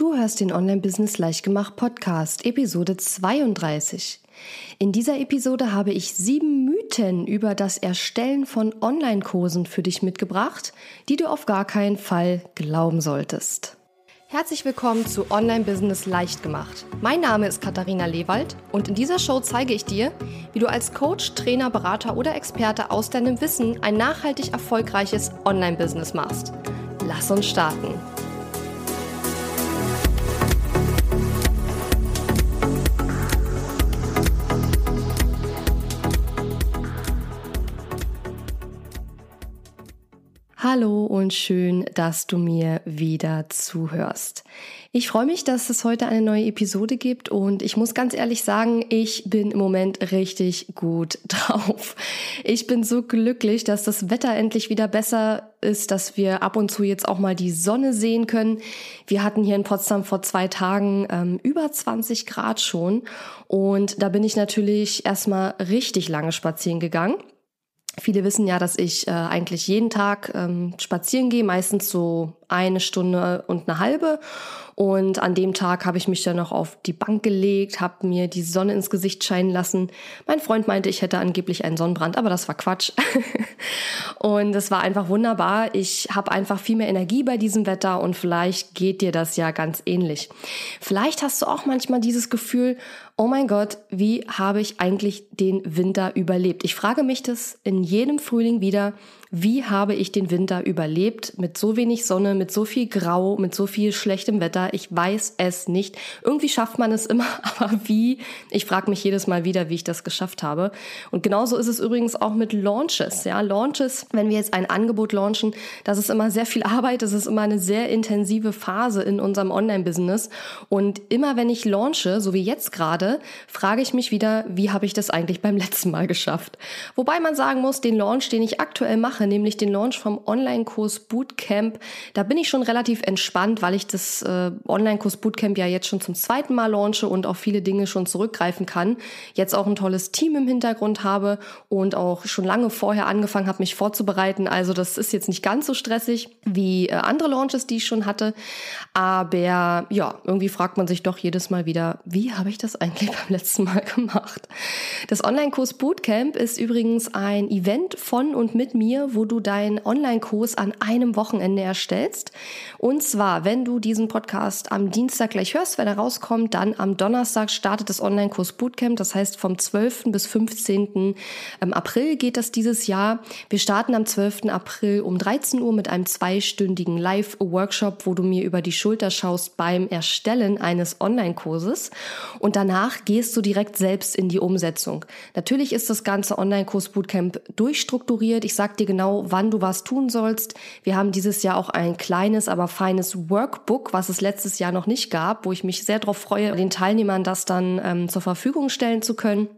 Du hörst den Online-Business Leichtgemacht Podcast, Episode 32. In dieser Episode habe ich sieben Mythen über das Erstellen von Online-Kursen für dich mitgebracht, die du auf gar keinen Fall glauben solltest. Herzlich willkommen zu Online Business leicht gemacht. Mein Name ist Katharina Lewald und in dieser Show zeige ich dir, wie du als Coach, Trainer, Berater oder Experte aus deinem Wissen ein nachhaltig erfolgreiches Online Business machst. Lass uns starten. Hallo und schön, dass du mir wieder zuhörst. Ich freue mich, dass es heute eine neue Episode gibt und ich muss ganz ehrlich sagen, ich bin im Moment richtig gut drauf. Ich bin so glücklich, dass das Wetter endlich wieder besser ist, dass wir ab und zu jetzt auch mal die Sonne sehen können. Wir hatten hier in Potsdam vor zwei Tagen ähm, über 20 Grad schon und da bin ich natürlich erstmal richtig lange spazieren gegangen. Viele wissen ja, dass ich äh, eigentlich jeden Tag ähm, spazieren gehe, meistens so eine Stunde und eine halbe. Und an dem Tag habe ich mich dann noch auf die Bank gelegt, habe mir die Sonne ins Gesicht scheinen lassen. Mein Freund meinte, ich hätte angeblich einen Sonnenbrand, aber das war Quatsch. und es war einfach wunderbar. Ich habe einfach viel mehr Energie bei diesem Wetter und vielleicht geht dir das ja ganz ähnlich. Vielleicht hast du auch manchmal dieses Gefühl, oh mein Gott, wie habe ich eigentlich den Winter überlebt? Ich frage mich das in jedem Frühling wieder, wie habe ich den Winter überlebt mit so wenig Sonne, mit so viel Grau, mit so viel schlechtem Wetter? Ich weiß es nicht. Irgendwie schafft man es immer, aber wie? Ich frage mich jedes Mal wieder, wie ich das geschafft habe. Und genauso ist es übrigens auch mit Launches. Ja, Launches, wenn wir jetzt ein Angebot launchen, das ist immer sehr viel Arbeit, das ist immer eine sehr intensive Phase in unserem Online-Business. Und immer wenn ich launche, so wie jetzt gerade, frage ich mich wieder, wie habe ich das eigentlich beim letzten Mal geschafft? Wobei man sagen muss, den Launch, den ich aktuell mache, mache, nämlich den Launch vom Online-Kurs Bootcamp. Da bin ich schon relativ entspannt, weil ich das äh, Online-Kurs Bootcamp ja jetzt schon zum zweiten Mal launche und auf viele Dinge schon zurückgreifen kann. Jetzt auch ein tolles Team im Hintergrund habe und auch schon lange vorher angefangen habe, mich vorzubereiten. Also das ist jetzt nicht ganz so stressig wie äh, andere Launches, die ich schon hatte. Aber ja, irgendwie fragt man sich doch jedes Mal wieder, wie habe ich das eigentlich beim letzten Mal gemacht? Das Online-Kurs Bootcamp ist übrigens ein Event von und mit mir, wo du deinen Online-Kurs an einem Wochenende erstellst. Und zwar, wenn du diesen Podcast am Dienstag gleich hörst, wenn er rauskommt, dann am Donnerstag startet das Online-Kurs Bootcamp. Das heißt, vom 12. bis 15. Ähm, April geht das dieses Jahr. Wir starten am 12. April um 13 Uhr mit einem zweistündigen Live-Workshop, wo du mir über die Schulter schaust beim Erstellen eines Online-Kurses. Und danach gehst du direkt selbst in die Umsetzung. Natürlich ist das ganze Online-Kurs Bootcamp durchstrukturiert. Ich sag dir genau, genau, wann du was tun sollst. Wir haben dieses Jahr auch ein kleines, aber feines Workbook, was es letztes Jahr noch nicht gab, wo ich mich sehr darauf freue, den Teilnehmern das dann ähm, zur Verfügung stellen zu können.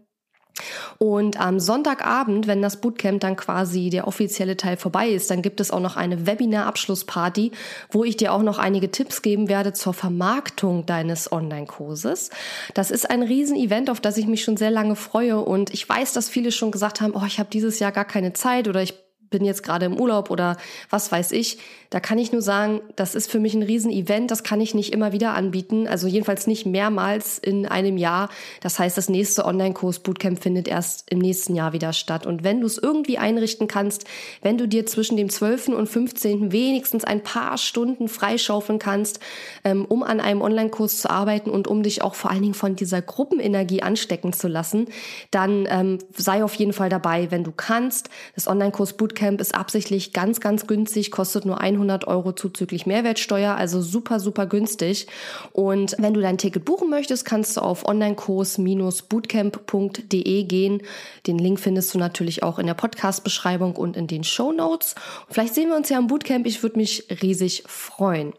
Und am Sonntagabend, wenn das Bootcamp dann quasi der offizielle Teil vorbei ist, dann gibt es auch noch eine Webinar-Abschlussparty, wo ich dir auch noch einige Tipps geben werde zur Vermarktung deines Online-Kurses. Das ist ein Riesen-Event, auf das ich mich schon sehr lange freue und ich weiß, dass viele schon gesagt haben, oh, ich habe dieses Jahr gar keine Zeit oder ich bin jetzt gerade im Urlaub oder was weiß ich. Da kann ich nur sagen, das ist für mich ein Riesen-Event, das kann ich nicht immer wieder anbieten, also jedenfalls nicht mehrmals in einem Jahr. Das heißt, das nächste Online-Kurs Bootcamp findet erst im nächsten Jahr wieder statt. Und wenn du es irgendwie einrichten kannst, wenn du dir zwischen dem 12. und 15. wenigstens ein paar Stunden freischaufeln kannst, ähm, um an einem Online-Kurs zu arbeiten und um dich auch vor allen Dingen von dieser Gruppenenergie anstecken zu lassen, dann ähm, sei auf jeden Fall dabei, wenn du kannst. Das Online-Kurs Bootcamp Bootcamp ist absichtlich ganz, ganz günstig, kostet nur 100 Euro zuzüglich Mehrwertsteuer, also super, super günstig. Und wenn du dein Ticket buchen möchtest, kannst du auf onlinekurs-bootcamp.de gehen. Den Link findest du natürlich auch in der Podcast-Beschreibung und in den Show Notes. Vielleicht sehen wir uns ja am Bootcamp. Ich würde mich riesig freuen.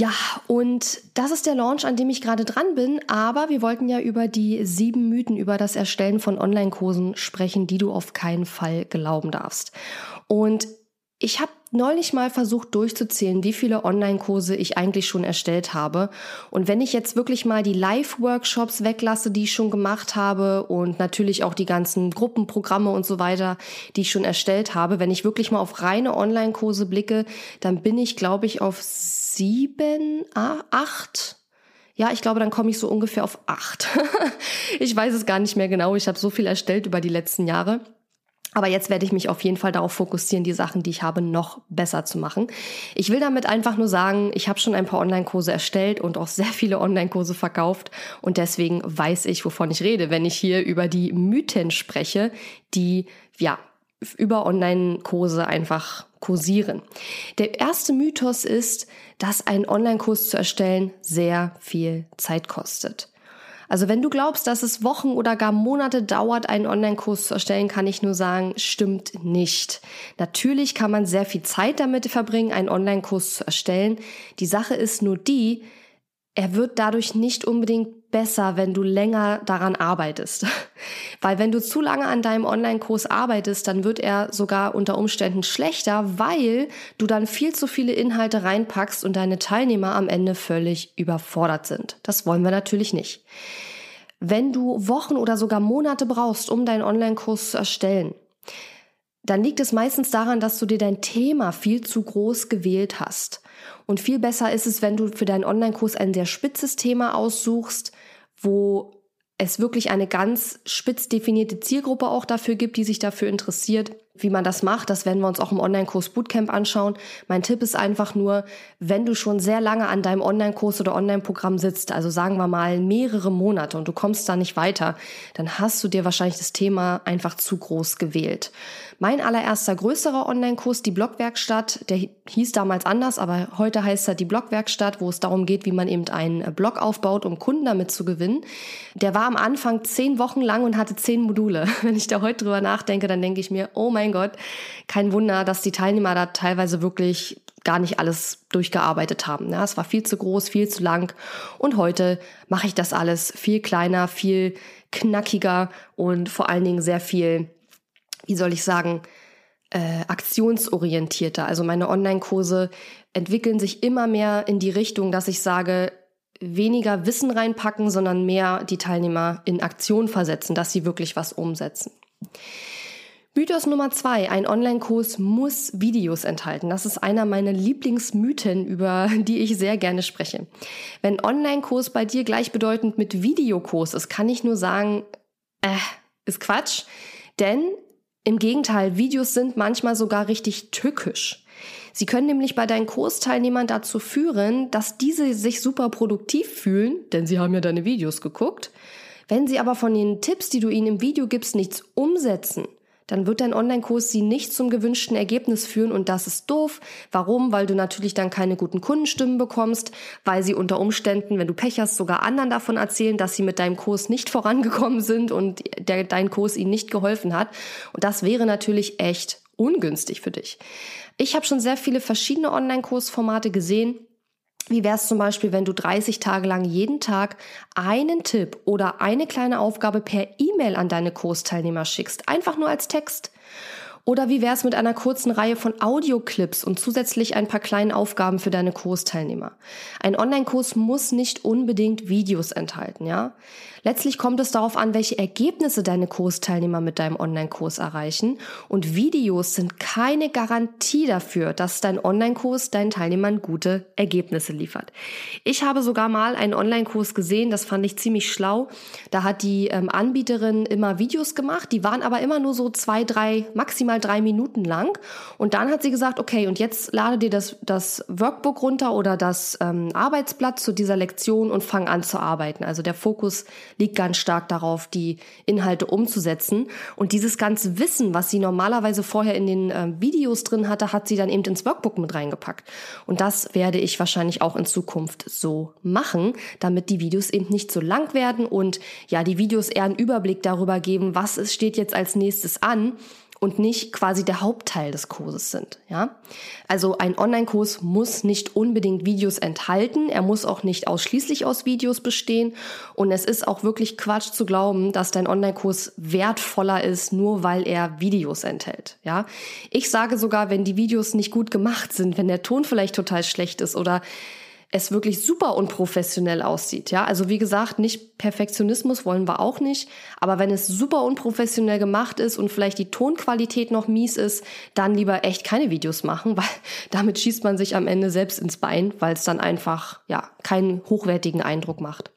Ja, und das ist der Launch, an dem ich gerade dran bin. Aber wir wollten ja über die sieben Mythen über das Erstellen von Online-Kursen sprechen, die du auf keinen Fall glauben darfst. Und ich habe neulich mal versucht durchzuzählen, wie viele Online-Kurse ich eigentlich schon erstellt habe. Und wenn ich jetzt wirklich mal die Live-Workshops weglasse, die ich schon gemacht habe und natürlich auch die ganzen Gruppenprogramme und so weiter, die ich schon erstellt habe, wenn ich wirklich mal auf reine Online-Kurse blicke, dann bin ich, glaube ich, auf sieben, acht, ja, ich glaube, dann komme ich so ungefähr auf acht. ich weiß es gar nicht mehr genau. Ich habe so viel erstellt über die letzten Jahre. Aber jetzt werde ich mich auf jeden Fall darauf fokussieren, die Sachen, die ich habe, noch besser zu machen. Ich will damit einfach nur sagen, ich habe schon ein paar Online-Kurse erstellt und auch sehr viele Online-Kurse verkauft. Und deswegen weiß ich, wovon ich rede, wenn ich hier über die Mythen spreche, die, ja, über Online-Kurse einfach kursieren. Der erste Mythos ist, dass ein Online-Kurs zu erstellen sehr viel Zeit kostet. Also wenn du glaubst, dass es Wochen oder gar Monate dauert, einen Online-Kurs zu erstellen, kann ich nur sagen, stimmt nicht. Natürlich kann man sehr viel Zeit damit verbringen, einen Online-Kurs zu erstellen. Die Sache ist nur die, er wird dadurch nicht unbedingt besser, wenn du länger daran arbeitest. Weil wenn du zu lange an deinem Online-Kurs arbeitest, dann wird er sogar unter Umständen schlechter, weil du dann viel zu viele Inhalte reinpackst und deine Teilnehmer am Ende völlig überfordert sind. Das wollen wir natürlich nicht. Wenn du Wochen oder sogar Monate brauchst, um deinen Online-Kurs zu erstellen, dann liegt es meistens daran, dass du dir dein Thema viel zu groß gewählt hast. Und viel besser ist es, wenn du für deinen Online-Kurs ein sehr spitzes Thema aussuchst, wo es wirklich eine ganz spitz definierte Zielgruppe auch dafür gibt, die sich dafür interessiert wie man das macht, das werden wir uns auch im Online-Kurs Bootcamp anschauen. Mein Tipp ist einfach nur, wenn du schon sehr lange an deinem Online-Kurs oder Online-Programm sitzt, also sagen wir mal mehrere Monate und du kommst da nicht weiter, dann hast du dir wahrscheinlich das Thema einfach zu groß gewählt. Mein allererster größerer Online-Kurs, die Blogwerkstatt, der hieß damals anders, aber heute heißt er die Blogwerkstatt, wo es darum geht, wie man eben einen Blog aufbaut, um Kunden damit zu gewinnen. Der war am Anfang zehn Wochen lang und hatte zehn Module. Wenn ich da heute drüber nachdenke, dann denke ich mir, oh mein Gott, kein Wunder, dass die Teilnehmer da teilweise wirklich gar nicht alles durchgearbeitet haben. Ja, es war viel zu groß, viel zu lang. Und heute mache ich das alles viel kleiner, viel knackiger und vor allen Dingen sehr viel, wie soll ich sagen, äh, aktionsorientierter. Also meine Online-Kurse entwickeln sich immer mehr in die Richtung, dass ich sage, weniger Wissen reinpacken, sondern mehr die Teilnehmer in Aktion versetzen, dass sie wirklich was umsetzen. Mythos Nummer zwei, ein Online-Kurs muss Videos enthalten. Das ist einer meiner Lieblingsmythen, über die ich sehr gerne spreche. Wenn Online-Kurs bei dir gleichbedeutend mit Videokurs ist, kann ich nur sagen, äh, ist Quatsch. Denn im Gegenteil, Videos sind manchmal sogar richtig tückisch. Sie können nämlich bei deinen Kursteilnehmern dazu führen, dass diese sich super produktiv fühlen, denn sie haben ja deine Videos geguckt. Wenn sie aber von den Tipps, die du ihnen im Video gibst, nichts umsetzen, dann wird dein Online-Kurs sie nicht zum gewünschten Ergebnis führen und das ist doof. Warum? Weil du natürlich dann keine guten Kundenstimmen bekommst, weil sie unter Umständen, wenn du Pech hast, sogar anderen davon erzählen, dass sie mit deinem Kurs nicht vorangekommen sind und der, dein Kurs ihnen nicht geholfen hat. Und das wäre natürlich echt ungünstig für dich. Ich habe schon sehr viele verschiedene Online-Kursformate gesehen wie wäre es zum Beispiel, wenn du 30 Tage lang jeden Tag einen Tipp oder eine kleine Aufgabe per E-Mail an deine Kursteilnehmer schickst? Einfach nur als Text. Oder wie wäre es mit einer kurzen Reihe von Audioclips und zusätzlich ein paar kleinen Aufgaben für deine Kursteilnehmer? Ein Online-Kurs muss nicht unbedingt Videos enthalten, ja? Letztlich kommt es darauf an, welche Ergebnisse deine Kursteilnehmer mit deinem Online-Kurs erreichen. Und Videos sind keine Garantie dafür, dass dein Online-Kurs deinen Teilnehmern gute Ergebnisse liefert. Ich habe sogar mal einen Online-Kurs gesehen, das fand ich ziemlich schlau. Da hat die ähm, Anbieterin immer Videos gemacht, die waren aber immer nur so zwei, drei, maximal drei Minuten lang. Und dann hat sie gesagt, okay, und jetzt lade dir das, das Workbook runter oder das ähm, Arbeitsblatt zu dieser Lektion und fang an zu arbeiten. Also der Fokus liegt ganz stark darauf, die Inhalte umzusetzen. Und dieses ganze Wissen, was sie normalerweise vorher in den äh, Videos drin hatte, hat sie dann eben ins Workbook mit reingepackt. Und das werde ich wahrscheinlich auch in Zukunft so machen, damit die Videos eben nicht so lang werden und ja, die Videos eher einen Überblick darüber geben, was steht jetzt als nächstes an und nicht quasi der Hauptteil des Kurses sind. Ja? Also ein Online-Kurs muss nicht unbedingt Videos enthalten, er muss auch nicht ausschließlich aus Videos bestehen und es ist auch wirklich Quatsch zu glauben, dass dein Online-Kurs wertvoller ist, nur weil er Videos enthält. Ja? Ich sage sogar, wenn die Videos nicht gut gemacht sind, wenn der Ton vielleicht total schlecht ist oder es wirklich super unprofessionell aussieht. Ja, also wie gesagt, nicht Perfektionismus wollen wir auch nicht. Aber wenn es super unprofessionell gemacht ist und vielleicht die Tonqualität noch mies ist, dann lieber echt keine Videos machen, weil damit schießt man sich am Ende selbst ins Bein, weil es dann einfach, ja, keinen hochwertigen Eindruck macht.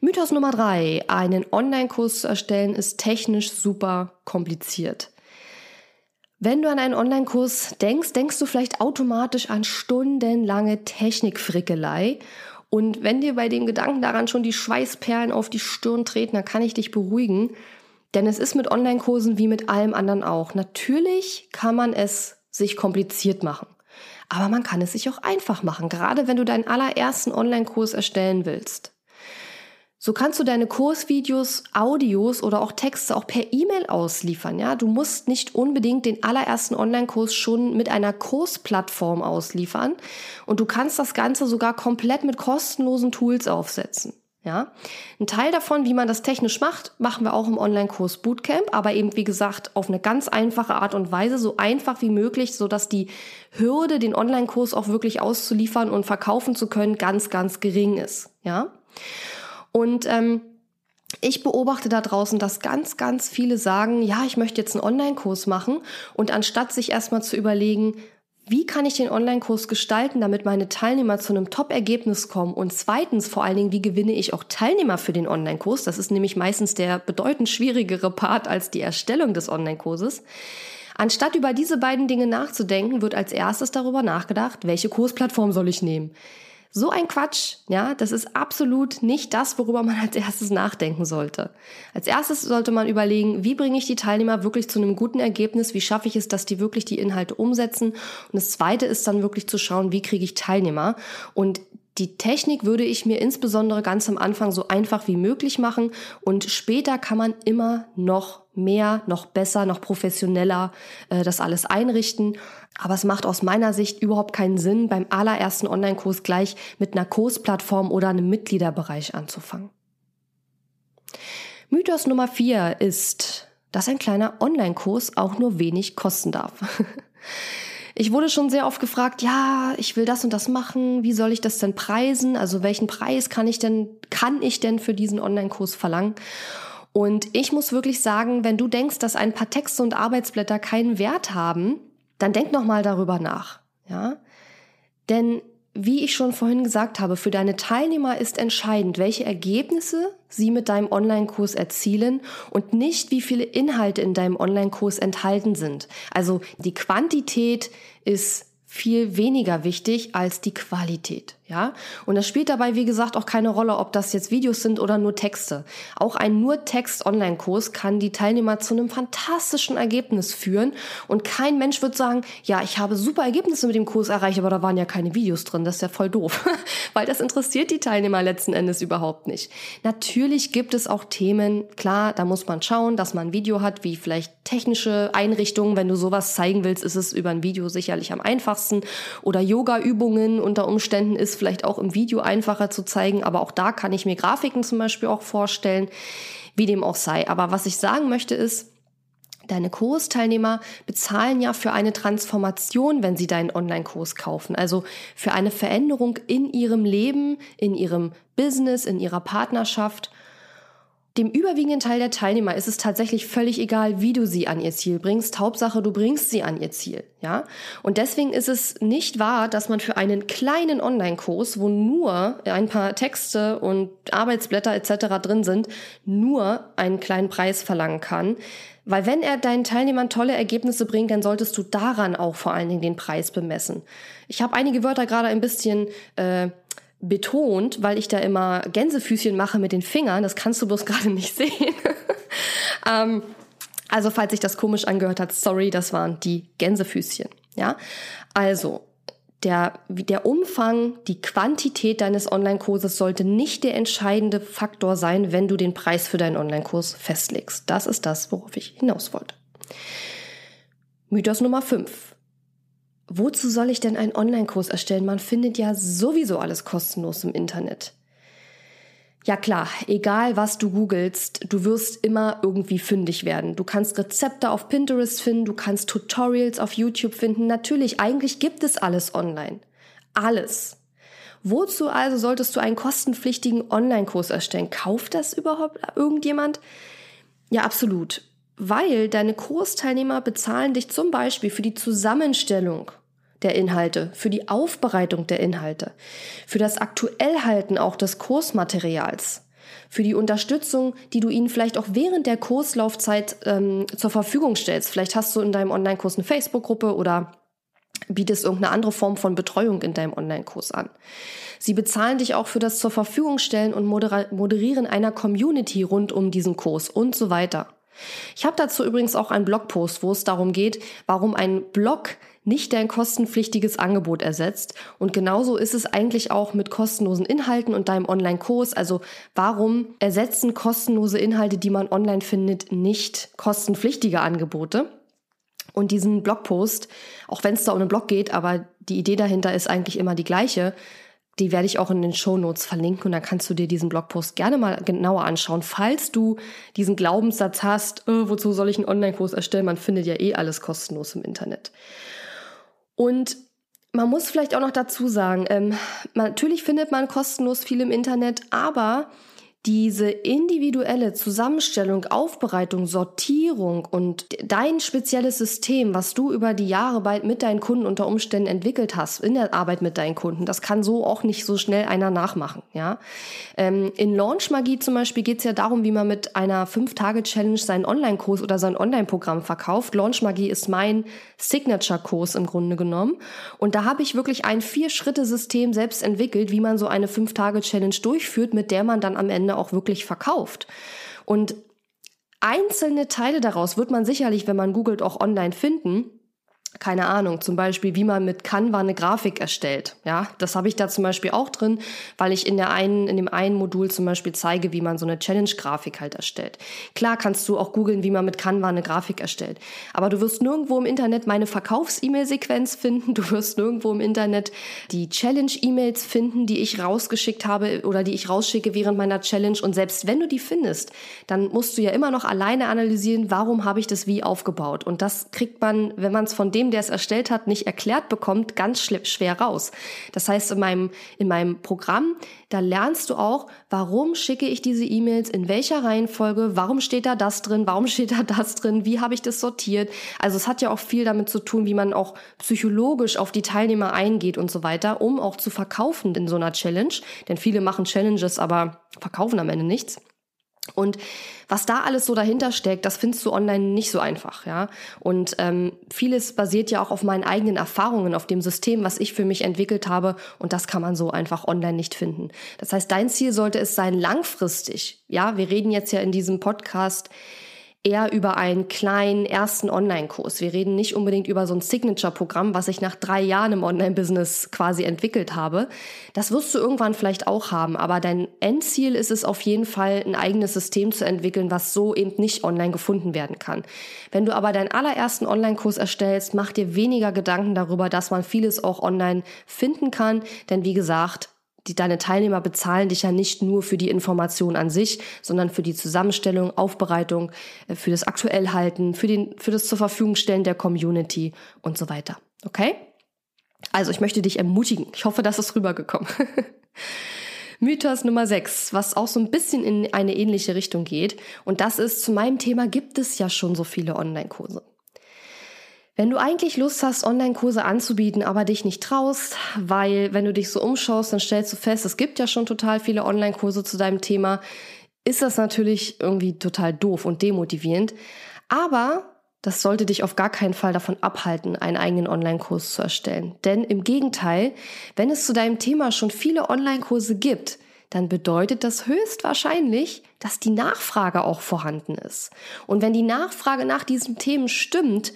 Mythos Nummer drei. Einen Online-Kurs zu erstellen ist technisch super kompliziert. Wenn du an einen Online-Kurs denkst, denkst du vielleicht automatisch an stundenlange Technikfrickelei. Und wenn dir bei dem Gedanken daran schon die Schweißperlen auf die Stirn treten, dann kann ich dich beruhigen. Denn es ist mit Online-Kursen wie mit allem anderen auch. Natürlich kann man es sich kompliziert machen. Aber man kann es sich auch einfach machen, gerade wenn du deinen allerersten Online-Kurs erstellen willst. So kannst du deine Kursvideos, Audios oder auch Texte auch per E-Mail ausliefern. Ja, du musst nicht unbedingt den allerersten Online-Kurs schon mit einer Kursplattform ausliefern und du kannst das Ganze sogar komplett mit kostenlosen Tools aufsetzen. Ja, ein Teil davon, wie man das technisch macht, machen wir auch im Online-Kurs Bootcamp, aber eben wie gesagt auf eine ganz einfache Art und Weise, so einfach wie möglich, so dass die Hürde, den Online-Kurs auch wirklich auszuliefern und verkaufen zu können, ganz, ganz gering ist. Ja. Und ähm, ich beobachte da draußen, dass ganz, ganz viele sagen, ja, ich möchte jetzt einen Online-Kurs machen und anstatt sich erstmal zu überlegen, wie kann ich den Online-Kurs gestalten, damit meine Teilnehmer zu einem Top-Ergebnis kommen? Und zweitens vor allen Dingen, wie gewinne ich auch Teilnehmer für den Online-Kurs? Das ist nämlich meistens der bedeutend schwierigere Part als die Erstellung des Online-Kurses. Anstatt über diese beiden Dinge nachzudenken, wird als erstes darüber nachgedacht, welche Kursplattform soll ich nehmen? So ein Quatsch, ja, das ist absolut nicht das, worüber man als erstes nachdenken sollte. Als erstes sollte man überlegen, wie bringe ich die Teilnehmer wirklich zu einem guten Ergebnis, wie schaffe ich es, dass die wirklich die Inhalte umsetzen. Und das zweite ist dann wirklich zu schauen, wie kriege ich Teilnehmer. Und die Technik würde ich mir insbesondere ganz am Anfang so einfach wie möglich machen und später kann man immer noch mehr, noch besser, noch professioneller äh, das alles einrichten. Aber es macht aus meiner Sicht überhaupt keinen Sinn, beim allerersten Online-Kurs gleich mit einer Kursplattform oder einem Mitgliederbereich anzufangen. Mythos Nummer vier ist, dass ein kleiner Online-Kurs auch nur wenig kosten darf. Ich wurde schon sehr oft gefragt, ja, ich will das und das machen, wie soll ich das denn preisen? Also welchen Preis kann ich denn, kann ich denn für diesen Online-Kurs verlangen? Und ich muss wirklich sagen, wenn du denkst, dass ein paar Texte und Arbeitsblätter keinen Wert haben, dann denk nochmal darüber nach, ja? Denn wie ich schon vorhin gesagt habe, für deine Teilnehmer ist entscheidend, welche Ergebnisse sie mit deinem Online-Kurs erzielen und nicht, wie viele Inhalte in deinem Online-Kurs enthalten sind. Also die Quantität ist viel weniger wichtig als die Qualität. Ja, und das spielt dabei, wie gesagt, auch keine Rolle, ob das jetzt Videos sind oder nur Texte. Auch ein nur Text-Online-Kurs kann die Teilnehmer zu einem fantastischen Ergebnis führen. Und kein Mensch wird sagen, ja, ich habe super Ergebnisse mit dem Kurs erreicht, aber da waren ja keine Videos drin, das ist ja voll doof, weil das interessiert die Teilnehmer letzten Endes überhaupt nicht. Natürlich gibt es auch Themen, klar, da muss man schauen, dass man ein Video hat, wie vielleicht technische Einrichtungen, wenn du sowas zeigen willst, ist es über ein Video sicherlich am einfachsten. Oder Yoga-Übungen unter Umständen ist vielleicht auch im Video einfacher zu zeigen, aber auch da kann ich mir Grafiken zum Beispiel auch vorstellen, wie dem auch sei. Aber was ich sagen möchte ist, Deine Kursteilnehmer bezahlen ja für eine Transformation, wenn sie deinen Online-Kurs kaufen. Also für eine Veränderung in ihrem Leben, in ihrem Business, in ihrer Partnerschaft. Dem überwiegenden Teil der Teilnehmer ist es tatsächlich völlig egal, wie du sie an ihr Ziel bringst. Hauptsache, du bringst sie an ihr Ziel, ja? Und deswegen ist es nicht wahr, dass man für einen kleinen Online-Kurs, wo nur ein paar Texte und Arbeitsblätter etc. drin sind, nur einen kleinen Preis verlangen kann. Weil wenn er deinen Teilnehmern tolle Ergebnisse bringt, dann solltest du daran auch vor allen Dingen den Preis bemessen. Ich habe einige Wörter gerade ein bisschen äh, betont, weil ich da immer Gänsefüßchen mache mit den Fingern. Das kannst du bloß gerade nicht sehen. ähm, also falls sich das komisch angehört hat, sorry, das waren die Gänsefüßchen. Ja, also der, der Umfang, die Quantität deines Online-Kurses sollte nicht der entscheidende Faktor sein, wenn du den Preis für deinen Online-Kurs festlegst. Das ist das, worauf ich hinaus wollte. Mythos Nummer 5. Wozu soll ich denn einen Online-Kurs erstellen? Man findet ja sowieso alles kostenlos im Internet. Ja klar, egal was du googelst, du wirst immer irgendwie fündig werden. Du kannst Rezepte auf Pinterest finden, du kannst Tutorials auf YouTube finden. Natürlich, eigentlich gibt es alles online. Alles. Wozu also solltest du einen kostenpflichtigen Online-Kurs erstellen? Kauft das überhaupt irgendjemand? Ja, absolut. Weil deine Kursteilnehmer bezahlen dich zum Beispiel für die Zusammenstellung der Inhalte, für die Aufbereitung der Inhalte, für das Aktuellhalten auch des Kursmaterials, für die Unterstützung, die du ihnen vielleicht auch während der Kurslaufzeit ähm, zur Verfügung stellst. Vielleicht hast du in deinem Online-Kurs eine Facebook-Gruppe oder bietest irgendeine andere Form von Betreuung in deinem Online-Kurs an. Sie bezahlen dich auch für das zur Verfügung stellen und moderieren einer Community rund um diesen Kurs und so weiter. Ich habe dazu übrigens auch einen Blogpost, wo es darum geht, warum ein Blog nicht dein kostenpflichtiges Angebot ersetzt. Und genauso ist es eigentlich auch mit kostenlosen Inhalten und deinem Online-Kurs. Also warum ersetzen kostenlose Inhalte, die man online findet, nicht kostenpflichtige Angebote? Und diesen Blogpost, auch wenn es da um einen Blog geht, aber die Idee dahinter ist eigentlich immer die gleiche, die werde ich auch in den Show Notes verlinken und dann kannst du dir diesen Blogpost gerne mal genauer anschauen, falls du diesen Glaubenssatz hast, oh, wozu soll ich einen Online-Kurs erstellen? Man findet ja eh alles kostenlos im Internet. Und man muss vielleicht auch noch dazu sagen, ähm, natürlich findet man kostenlos viel im Internet, aber diese individuelle Zusammenstellung, Aufbereitung, Sortierung und dein spezielles System, was du über die Jahre bald mit deinen Kunden unter Umständen entwickelt hast, in der Arbeit mit deinen Kunden, das kann so auch nicht so schnell einer nachmachen. Ja? Ähm, in Launch Magie zum Beispiel geht es ja darum, wie man mit einer 5-Tage-Challenge seinen Online-Kurs oder sein Online-Programm verkauft. Launch Magie ist mein Signature-Kurs im Grunde genommen. Und da habe ich wirklich ein Vier-Schritte-System selbst entwickelt, wie man so eine 5-Tage-Challenge durchführt, mit der man dann am Ende auch wirklich verkauft. Und einzelne Teile daraus wird man sicherlich, wenn man googelt, auch online finden keine Ahnung, zum Beispiel, wie man mit Canva eine Grafik erstellt. Ja, das habe ich da zum Beispiel auch drin, weil ich in der einen, in dem einen Modul zum Beispiel zeige, wie man so eine Challenge-Grafik halt erstellt. Klar kannst du auch googeln, wie man mit Canva eine Grafik erstellt. Aber du wirst nirgendwo im Internet meine Verkaufs-E-Mail-Sequenz finden. Du wirst nirgendwo im Internet die Challenge-E-Mails finden, die ich rausgeschickt habe oder die ich rausschicke während meiner Challenge. Und selbst wenn du die findest, dann musst du ja immer noch alleine analysieren, warum habe ich das wie aufgebaut. Und das kriegt man, wenn man es von dem, der es erstellt hat, nicht erklärt bekommt, ganz schwer raus. Das heißt, in meinem, in meinem Programm, da lernst du auch, warum schicke ich diese E-Mails, in welcher Reihenfolge, warum steht da das drin, warum steht da das drin, wie habe ich das sortiert. Also es hat ja auch viel damit zu tun, wie man auch psychologisch auf die Teilnehmer eingeht und so weiter, um auch zu verkaufen in so einer Challenge. Denn viele machen Challenges, aber verkaufen am Ende nichts. Und was da alles so dahinter steckt, das findest du online nicht so einfach, ja. Und ähm, vieles basiert ja auch auf meinen eigenen Erfahrungen, auf dem System, was ich für mich entwickelt habe. Und das kann man so einfach online nicht finden. Das heißt, dein Ziel sollte es sein, langfristig. Ja, wir reden jetzt ja in diesem Podcast eher über einen kleinen ersten Online-Kurs. Wir reden nicht unbedingt über so ein Signature-Programm, was ich nach drei Jahren im Online-Business quasi entwickelt habe. Das wirst du irgendwann vielleicht auch haben, aber dein Endziel ist es auf jeden Fall, ein eigenes System zu entwickeln, was so eben nicht online gefunden werden kann. Wenn du aber deinen allerersten Online-Kurs erstellst, mach dir weniger Gedanken darüber, dass man vieles auch online finden kann, denn wie gesagt, die, deine Teilnehmer bezahlen dich ja nicht nur für die Information an sich, sondern für die Zusammenstellung, Aufbereitung, äh, für das Aktuellhalten, für, den, für das zur Verfügung stellen der Community und so weiter. Okay? Also ich möchte dich ermutigen. Ich hoffe, das ist rübergekommen. Mythos Nummer 6, was auch so ein bisschen in eine ähnliche Richtung geht. Und das ist, zu meinem Thema gibt es ja schon so viele Online-Kurse. Wenn du eigentlich Lust hast, Online-Kurse anzubieten, aber dich nicht traust, weil wenn du dich so umschaust, dann stellst du fest, es gibt ja schon total viele Online-Kurse zu deinem Thema, ist das natürlich irgendwie total doof und demotivierend. Aber das sollte dich auf gar keinen Fall davon abhalten, einen eigenen Online-Kurs zu erstellen. Denn im Gegenteil, wenn es zu deinem Thema schon viele Online-Kurse gibt, dann bedeutet das höchstwahrscheinlich, dass die Nachfrage auch vorhanden ist. Und wenn die Nachfrage nach diesen Themen stimmt,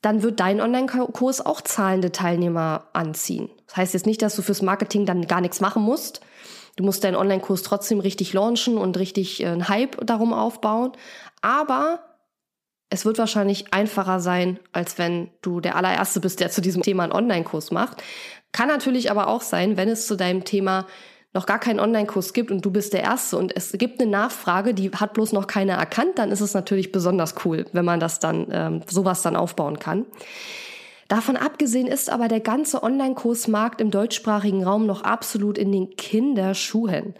dann wird dein Online-Kurs auch zahlende Teilnehmer anziehen. Das heißt jetzt nicht, dass du fürs Marketing dann gar nichts machen musst. Du musst deinen Online-Kurs trotzdem richtig launchen und richtig äh, einen Hype darum aufbauen. Aber es wird wahrscheinlich einfacher sein, als wenn du der allererste bist, der zu diesem Thema einen Online-Kurs macht. Kann natürlich aber auch sein, wenn es zu deinem Thema noch gar keinen Online-Kurs gibt und du bist der Erste und es gibt eine Nachfrage, die hat bloß noch keiner erkannt, dann ist es natürlich besonders cool, wenn man das dann, ähm, sowas dann aufbauen kann. Davon abgesehen ist aber der ganze Online-Kursmarkt im deutschsprachigen Raum noch absolut in den Kinderschuhen.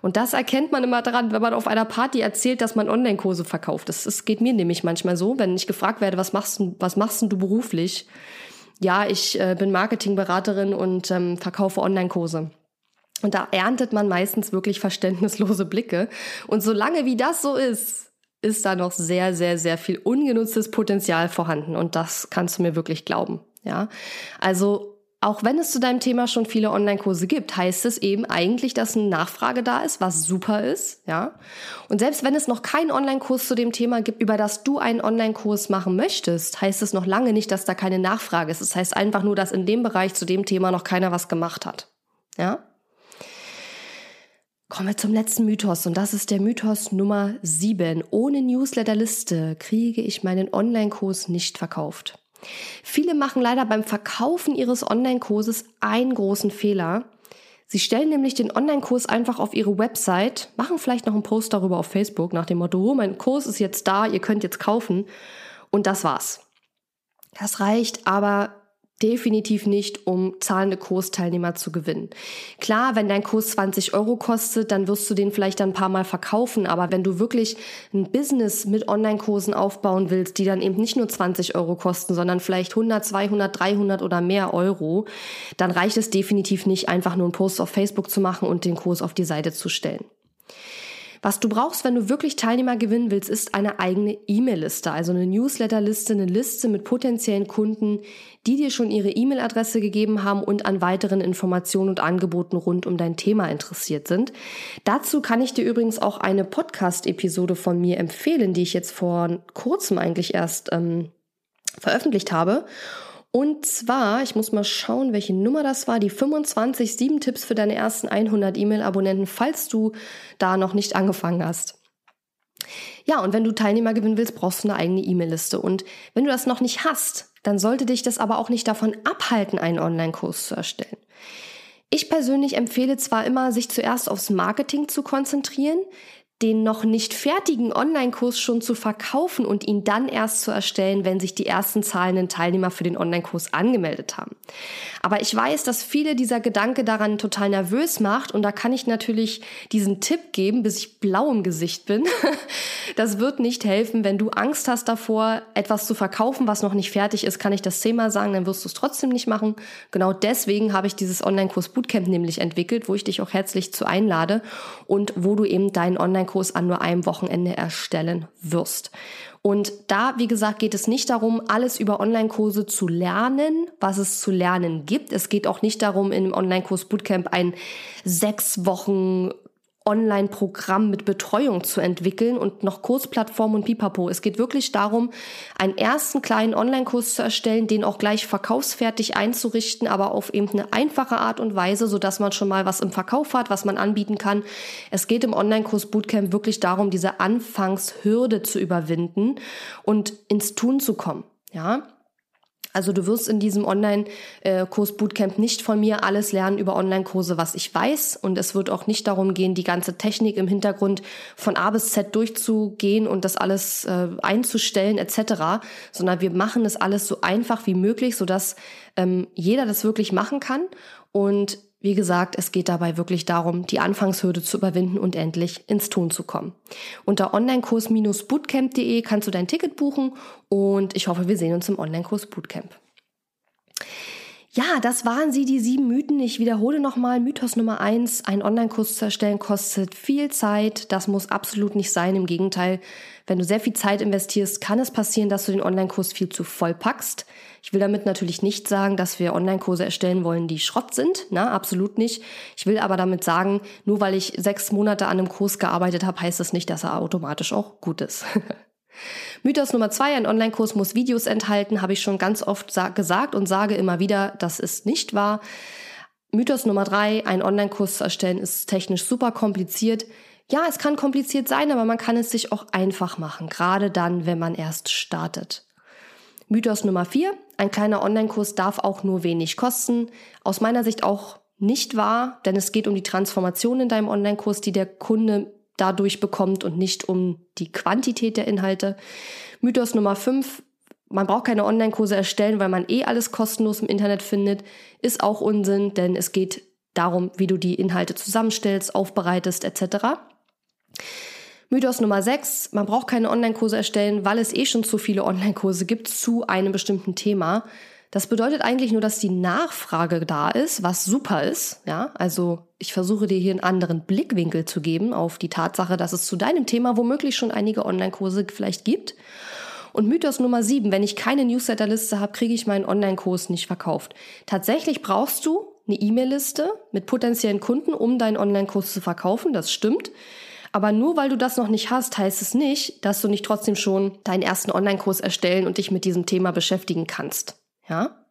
Und das erkennt man immer daran, wenn man auf einer Party erzählt, dass man Online-Kurse verkauft. Das, das geht mir nämlich manchmal so, wenn ich gefragt werde, was machst du, was machst du beruflich? Ja, ich äh, bin Marketingberaterin und ähm, verkaufe Online-Kurse. Und da erntet man meistens wirklich verständnislose Blicke. Und solange wie das so ist, ist da noch sehr, sehr, sehr viel ungenutztes Potenzial vorhanden. Und das kannst du mir wirklich glauben. Ja, also auch wenn es zu deinem Thema schon viele Online-Kurse gibt, heißt es eben eigentlich, dass eine Nachfrage da ist, was super ist, ja. Und selbst wenn es noch keinen Online-Kurs zu dem Thema gibt, über das du einen Online-Kurs machen möchtest, heißt es noch lange nicht, dass da keine Nachfrage ist. Das heißt einfach nur, dass in dem Bereich zu dem Thema noch keiner was gemacht hat, ja. Kommen wir zum letzten Mythos und das ist der Mythos Nummer 7. Ohne Newsletterliste kriege ich meinen Online-Kurs nicht verkauft. Viele machen leider beim Verkaufen ihres Online-Kurses einen großen Fehler. Sie stellen nämlich den Online-Kurs einfach auf ihre Website, machen vielleicht noch einen Post darüber auf Facebook nach dem Motto, oh, mein Kurs ist jetzt da, ihr könnt jetzt kaufen und das war's. Das reicht aber definitiv nicht, um zahlende Kursteilnehmer zu gewinnen. Klar, wenn dein Kurs 20 Euro kostet, dann wirst du den vielleicht ein paar Mal verkaufen. Aber wenn du wirklich ein Business mit Online-Kursen aufbauen willst, die dann eben nicht nur 20 Euro kosten, sondern vielleicht 100, 200, 300 oder mehr Euro, dann reicht es definitiv nicht, einfach nur einen Post auf Facebook zu machen und den Kurs auf die Seite zu stellen. Was du brauchst, wenn du wirklich Teilnehmer gewinnen willst, ist eine eigene E-Mail-Liste, also eine Newsletter-Liste, eine Liste mit potenziellen Kunden, die dir schon ihre E-Mail-Adresse gegeben haben und an weiteren Informationen und Angeboten rund um dein Thema interessiert sind. Dazu kann ich dir übrigens auch eine Podcast-Episode von mir empfehlen, die ich jetzt vor kurzem eigentlich erst ähm, veröffentlicht habe. Und zwar, ich muss mal schauen, welche Nummer das war, die 25 7 Tipps für deine ersten 100 E-Mail-Abonnenten, falls du da noch nicht angefangen hast. Ja, und wenn du Teilnehmer gewinnen willst, brauchst du eine eigene E-Mail-Liste. Und wenn du das noch nicht hast, dann sollte dich das aber auch nicht davon abhalten, einen Online-Kurs zu erstellen. Ich persönlich empfehle zwar immer, sich zuerst aufs Marketing zu konzentrieren, den noch nicht fertigen Online-Kurs schon zu verkaufen und ihn dann erst zu erstellen, wenn sich die ersten zahlenden Teilnehmer für den Online-Kurs angemeldet haben. Aber ich weiß, dass viele dieser Gedanke daran total nervös macht und da kann ich natürlich diesen Tipp geben, bis ich blau im Gesicht bin. Das wird nicht helfen, wenn du Angst hast davor, etwas zu verkaufen, was noch nicht fertig ist, kann ich das zehnmal sagen, dann wirst du es trotzdem nicht machen. Genau deswegen habe ich dieses Online-Kurs Bootcamp nämlich entwickelt, wo ich dich auch herzlich zu einlade und wo du eben deinen Online-Kurs Online-Kurs an nur einem Wochenende erstellen wirst. Und da, wie gesagt, geht es nicht darum, alles über Online-Kurse zu lernen, was es zu lernen gibt. Es geht auch nicht darum, im Online-Kurs Bootcamp ein sechs Wochen Online-Programm mit Betreuung zu entwickeln und noch Kursplattformen und Pipapo. Es geht wirklich darum, einen ersten kleinen Online-Kurs zu erstellen, den auch gleich verkaufsfertig einzurichten, aber auf eben eine einfache Art und Weise, so dass man schon mal was im Verkauf hat, was man anbieten kann. Es geht im Online-Kurs Bootcamp wirklich darum, diese Anfangshürde zu überwinden und ins Tun zu kommen. Ja, also du wirst in diesem Online-Kurs Bootcamp nicht von mir alles lernen über Online-Kurse, was ich weiß. Und es wird auch nicht darum gehen, die ganze Technik im Hintergrund von A bis Z durchzugehen und das alles äh, einzustellen etc., sondern wir machen es alles so einfach wie möglich, sodass ähm, jeder das wirklich machen kann. Und wie gesagt, es geht dabei wirklich darum, die Anfangshürde zu überwinden und endlich ins Tun zu kommen. Unter onlinekurs-bootcamp.de kannst du dein Ticket buchen und ich hoffe, wir sehen uns im Onlinekurs Bootcamp. Ja, das waren sie, die sieben Mythen. Ich wiederhole nochmal. Mythos Nummer eins, ein Online-Kurs zu erstellen kostet viel Zeit. Das muss absolut nicht sein. Im Gegenteil, wenn du sehr viel Zeit investierst, kann es passieren, dass du den Online-Kurs viel zu voll packst. Ich will damit natürlich nicht sagen, dass wir Online-Kurse erstellen wollen, die Schrott sind. Na, absolut nicht. Ich will aber damit sagen, nur weil ich sechs Monate an einem Kurs gearbeitet habe, heißt das nicht, dass er automatisch auch gut ist. Mythos Nummer zwei, ein Online-Kurs muss Videos enthalten, habe ich schon ganz oft gesagt und sage immer wieder, das ist nicht wahr. Mythos Nummer drei, ein Online-Kurs zu erstellen ist technisch super kompliziert. Ja, es kann kompliziert sein, aber man kann es sich auch einfach machen, gerade dann, wenn man erst startet. Mythos Nummer vier: Ein kleiner Online-Kurs darf auch nur wenig kosten. Aus meiner Sicht auch nicht wahr, denn es geht um die Transformation in deinem Online-Kurs, die der Kunde dadurch bekommt und nicht um die Quantität der Inhalte. Mythos Nummer fünf: Man braucht keine Online-Kurse erstellen, weil man eh alles kostenlos im Internet findet, ist auch Unsinn, denn es geht darum, wie du die Inhalte zusammenstellst, aufbereitest etc. Mythos Nummer 6, man braucht keine Online-Kurse erstellen, weil es eh schon zu viele Online-Kurse gibt zu einem bestimmten Thema. Das bedeutet eigentlich nur, dass die Nachfrage da ist, was super ist. Ja, also ich versuche dir hier einen anderen Blickwinkel zu geben auf die Tatsache, dass es zu deinem Thema womöglich schon einige Online-Kurse vielleicht gibt. Und Mythos Nummer 7, wenn ich keine Newsletterliste habe, kriege ich meinen Online-Kurs nicht verkauft. Tatsächlich brauchst du eine E-Mail-Liste mit potenziellen Kunden, um deinen Online-Kurs zu verkaufen. Das stimmt. Aber nur weil du das noch nicht hast, heißt es nicht, dass du nicht trotzdem schon deinen ersten Online-Kurs erstellen und dich mit diesem Thema beschäftigen kannst. Ja?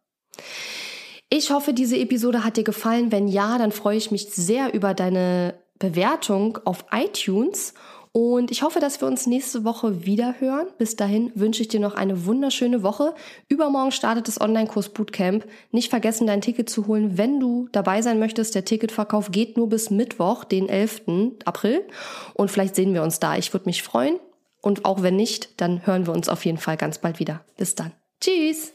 Ich hoffe, diese Episode hat dir gefallen. Wenn ja, dann freue ich mich sehr über deine Bewertung auf iTunes und ich hoffe, dass wir uns nächste Woche wieder hören. Bis dahin wünsche ich dir noch eine wunderschöne Woche. Übermorgen startet das Online-Kurs Bootcamp. Nicht vergessen, dein Ticket zu holen, wenn du dabei sein möchtest. Der Ticketverkauf geht nur bis Mittwoch, den 11. April. Und vielleicht sehen wir uns da. Ich würde mich freuen. Und auch wenn nicht, dann hören wir uns auf jeden Fall ganz bald wieder. Bis dann. Tschüss!